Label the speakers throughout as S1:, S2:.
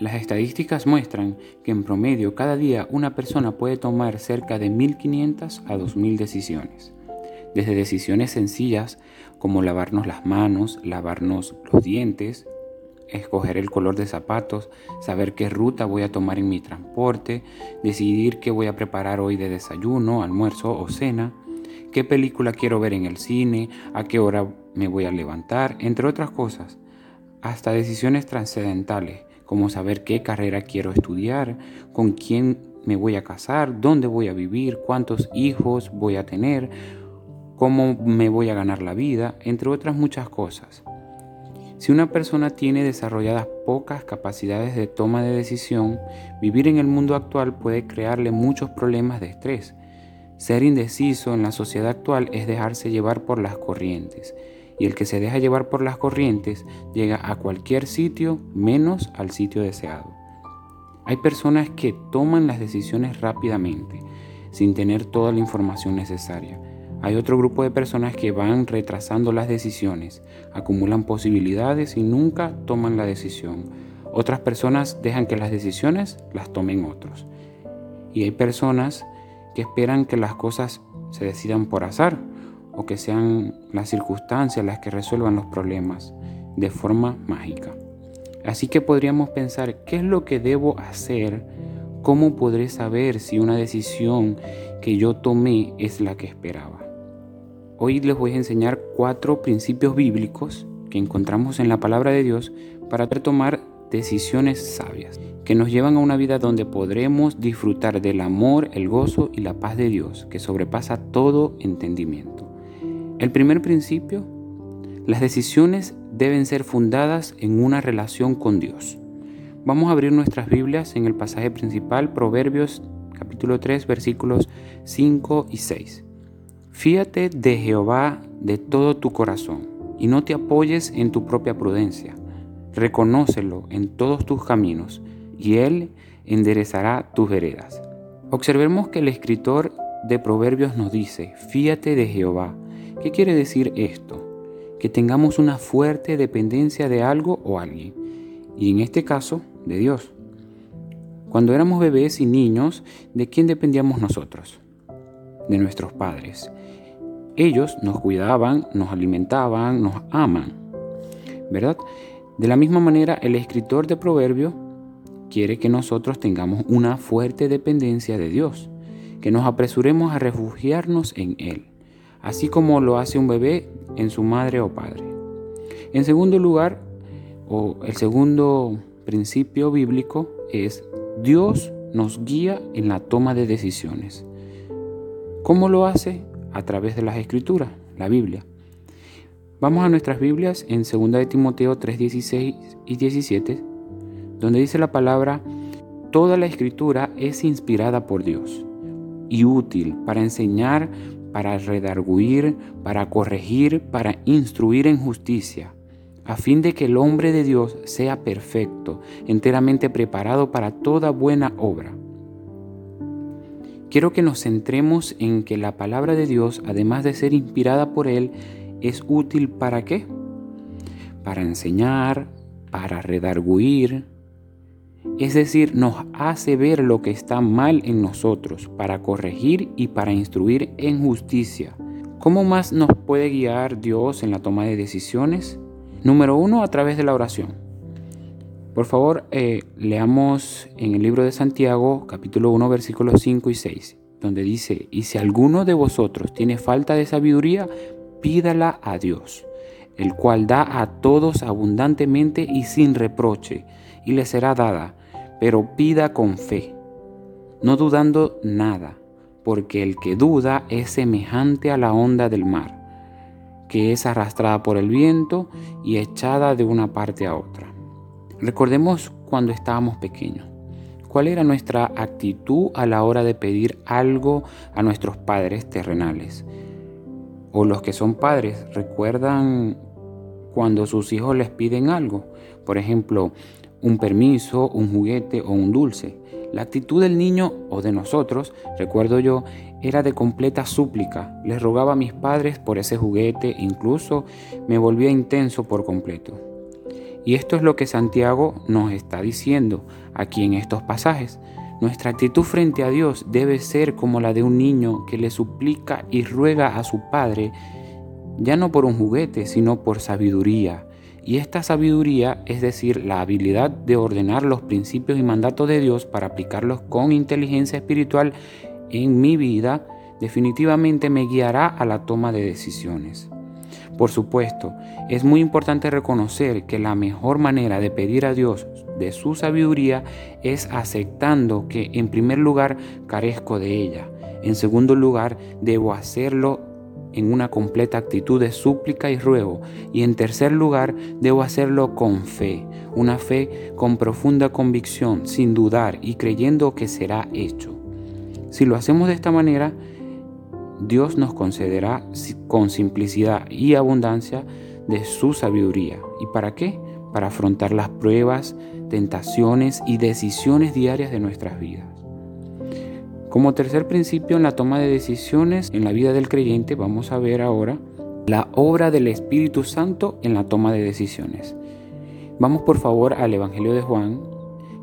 S1: Las estadísticas muestran que en promedio cada día una persona puede tomar cerca de 1.500 a 2.000 decisiones. Desde decisiones sencillas como lavarnos las manos, lavarnos los dientes, escoger el color de zapatos, saber qué ruta voy a tomar en mi transporte, decidir qué voy a preparar hoy de desayuno, almuerzo o cena, qué película quiero ver en el cine, a qué hora me voy a levantar, entre otras cosas, hasta decisiones trascendentales como saber qué carrera quiero estudiar, con quién me voy a casar, dónde voy a vivir, cuántos hijos voy a tener, cómo me voy a ganar la vida, entre otras muchas cosas. Si una persona tiene desarrolladas pocas capacidades de toma de decisión, vivir en el mundo actual puede crearle muchos problemas de estrés. Ser indeciso en la sociedad actual es dejarse llevar por las corrientes y el que se deja llevar por las corrientes llega a cualquier sitio menos al sitio deseado. Hay personas que toman las decisiones rápidamente, sin tener toda la información necesaria. Hay otro grupo de personas que van retrasando las decisiones, acumulan posibilidades y nunca toman la decisión. Otras personas dejan que las decisiones las tomen otros. Y hay personas que esperan que las cosas se decidan por azar, o que sean las circunstancias las que resuelvan los problemas de forma mágica. Así que podríamos pensar, ¿qué es lo que debo hacer? ¿Cómo podré saber si una decisión que yo tomé es la que esperaba? Hoy les voy a enseñar cuatro principios bíblicos que encontramos en la palabra de Dios para tomar decisiones sabias, que nos llevan a una vida donde podremos disfrutar del amor, el gozo y la paz de Dios, que sobrepasa todo entendimiento. El primer principio, las decisiones deben ser fundadas en una relación con Dios. Vamos a abrir nuestras Biblias en el pasaje principal, Proverbios capítulo 3, versículos 5 y 6. Fíate de Jehová de todo tu corazón y no te apoyes en tu propia prudencia. Reconócelo en todos tus caminos y Él enderezará tus veredas. Observemos que el escritor de Proverbios nos dice, fíate de Jehová ¿Qué quiere decir esto? Que tengamos una fuerte dependencia de algo o alguien, y en este caso, de Dios. Cuando éramos bebés y niños, ¿de quién dependíamos nosotros? De nuestros padres. Ellos nos cuidaban, nos alimentaban, nos aman, ¿verdad? De la misma manera, el escritor de Proverbio quiere que nosotros tengamos una fuerte dependencia de Dios, que nos apresuremos a refugiarnos en Él así como lo hace un bebé en su madre o padre. En segundo lugar, o el segundo principio bíblico es Dios nos guía en la toma de decisiones. ¿Cómo lo hace? A través de las escrituras, la Biblia. Vamos a nuestras Biblias en 2 de Timoteo 3, 16 y 17, donde dice la palabra, toda la escritura es inspirada por Dios y útil para enseñar, para redarguir, para corregir, para instruir en justicia, a fin de que el hombre de Dios sea perfecto, enteramente preparado para toda buena obra. Quiero que nos centremos en que la palabra de Dios, además de ser inspirada por Él, es útil para qué? Para enseñar, para redarguir, es decir, nos hace ver lo que está mal en nosotros para corregir y para instruir en justicia. ¿Cómo más nos puede guiar Dios en la toma de decisiones? Número uno, a través de la oración. Por favor, eh, leamos en el libro de Santiago, capítulo 1, versículos 5 y 6, donde dice, y si alguno de vosotros tiene falta de sabiduría, pídala a Dios, el cual da a todos abundantemente y sin reproche, le será dada pero pida con fe, no dudando nada, porque el que duda es semejante a la onda del mar, que es arrastrada por el viento y echada de una parte a otra. Recordemos cuando estábamos pequeños. ¿Cuál era nuestra actitud a la hora de pedir algo a nuestros padres terrenales? O los que son padres, ¿recuerdan cuando sus hijos les piden algo? Por ejemplo, un permiso, un juguete o un dulce. La actitud del niño o de nosotros, recuerdo yo, era de completa súplica. Les rogaba a mis padres por ese juguete, incluso me volvía intenso por completo. Y esto es lo que Santiago nos está diciendo aquí en estos pasajes. Nuestra actitud frente a Dios debe ser como la de un niño que le suplica y ruega a su padre, ya no por un juguete, sino por sabiduría. Y esta sabiduría, es decir, la habilidad de ordenar los principios y mandatos de Dios para aplicarlos con inteligencia espiritual en mi vida, definitivamente me guiará a la toma de decisiones. Por supuesto, es muy importante reconocer que la mejor manera de pedir a Dios de su sabiduría es aceptando que en primer lugar carezco de ella. En segundo lugar, debo hacerlo en una completa actitud de súplica y ruego. Y en tercer lugar, debo hacerlo con fe, una fe con profunda convicción, sin dudar y creyendo que será hecho. Si lo hacemos de esta manera, Dios nos concederá con simplicidad y abundancia de su sabiduría. ¿Y para qué? Para afrontar las pruebas, tentaciones y decisiones diarias de nuestras vidas. Como tercer principio en la toma de decisiones en la vida del creyente, vamos a ver ahora la obra del Espíritu Santo en la toma de decisiones. Vamos por favor al Evangelio de Juan,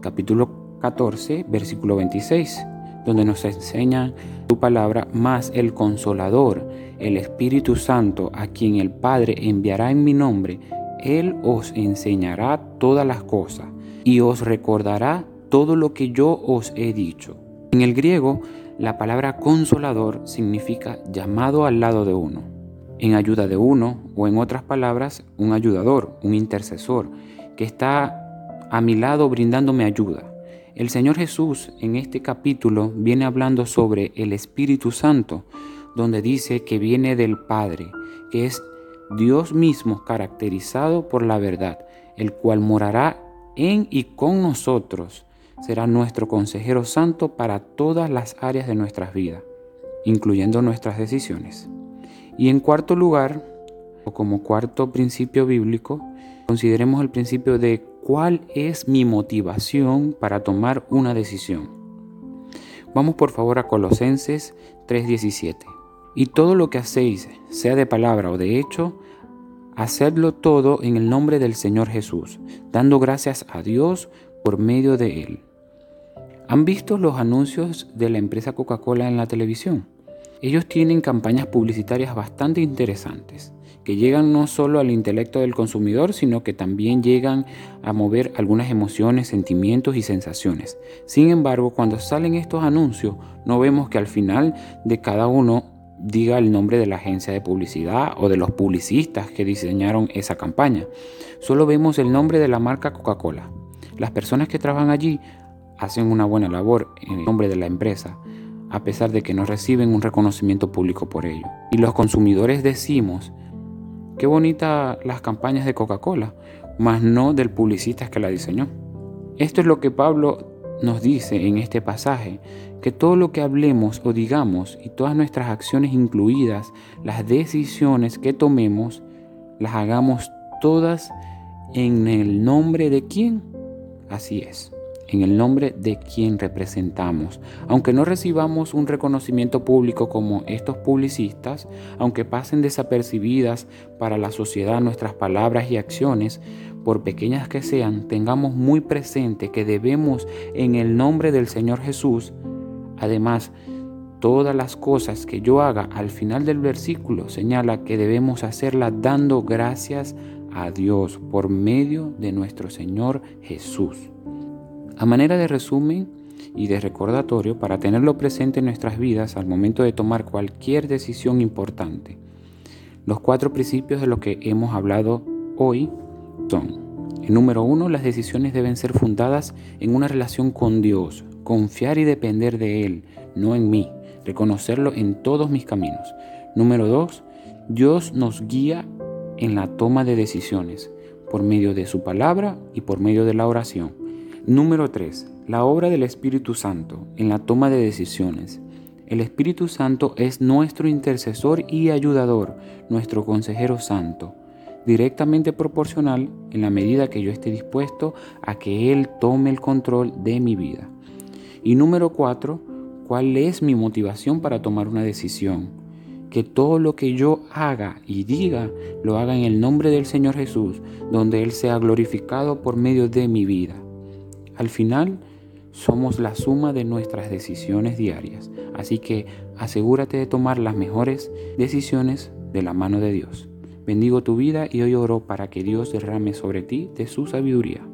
S1: capítulo 14, versículo 26 donde nos enseña tu palabra, más el consolador, el Espíritu Santo, a quien el Padre enviará en mi nombre, Él os enseñará todas las cosas y os recordará todo lo que yo os he dicho. En el griego, la palabra consolador significa llamado al lado de uno, en ayuda de uno o en otras palabras, un ayudador, un intercesor, que está a mi lado brindándome ayuda. El Señor Jesús en este capítulo viene hablando sobre el Espíritu Santo, donde dice que viene del Padre, que es Dios mismo caracterizado por la verdad, el cual morará en y con nosotros. Será nuestro consejero santo para todas las áreas de nuestras vidas, incluyendo nuestras decisiones. Y en cuarto lugar, o como cuarto principio bíblico, consideremos el principio de ¿Cuál es mi motivación para tomar una decisión? Vamos por favor a Colosenses 3:17. Y todo lo que hacéis, sea de palabra o de hecho, hacedlo todo en el nombre del Señor Jesús, dando gracias a Dios por medio de Él. ¿Han visto los anuncios de la empresa Coca-Cola en la televisión? Ellos tienen campañas publicitarias bastante interesantes que llegan no solo al intelecto del consumidor, sino que también llegan a mover algunas emociones, sentimientos y sensaciones. Sin embargo, cuando salen estos anuncios, no vemos que al final de cada uno diga el nombre de la agencia de publicidad o de los publicistas que diseñaron esa campaña. Solo vemos el nombre de la marca Coca-Cola. Las personas que trabajan allí hacen una buena labor en nombre de la empresa, a pesar de que no reciben un reconocimiento público por ello. Y los consumidores decimos Qué bonita las campañas de Coca-Cola, mas no del publicista que la diseñó. Esto es lo que Pablo nos dice en este pasaje, que todo lo que hablemos o digamos y todas nuestras acciones incluidas, las decisiones que tomemos, las hagamos todas en el nombre de quién. Así es en el nombre de quien representamos. Aunque no recibamos un reconocimiento público como estos publicistas, aunque pasen desapercibidas para la sociedad nuestras palabras y acciones, por pequeñas que sean, tengamos muy presente que debemos en el nombre del Señor Jesús, además, todas las cosas que yo haga al final del versículo señala que debemos hacerlas dando gracias a Dios por medio de nuestro Señor Jesús. A manera de resumen y de recordatorio para tenerlo presente en nuestras vidas al momento de tomar cualquier decisión importante. Los cuatro principios de lo que hemos hablado hoy son, el número uno, las decisiones deben ser fundadas en una relación con Dios, confiar y depender de Él, no en mí, reconocerlo en todos mis caminos. Número dos, Dios nos guía en la toma de decisiones por medio de su palabra y por medio de la oración. Número 3. La obra del Espíritu Santo en la toma de decisiones. El Espíritu Santo es nuestro intercesor y ayudador, nuestro consejero santo, directamente proporcional en la medida que yo esté dispuesto a que Él tome el control de mi vida. Y número 4. ¿Cuál es mi motivación para tomar una decisión? que todo lo que yo haga y diga lo haga en el nombre del Señor Jesús, donde Él sea glorificado por medio de mi vida. Al final, somos la suma de nuestras decisiones diarias, así que asegúrate de tomar las mejores decisiones de la mano de Dios. Bendigo tu vida y hoy oro para que Dios derrame sobre ti de su sabiduría.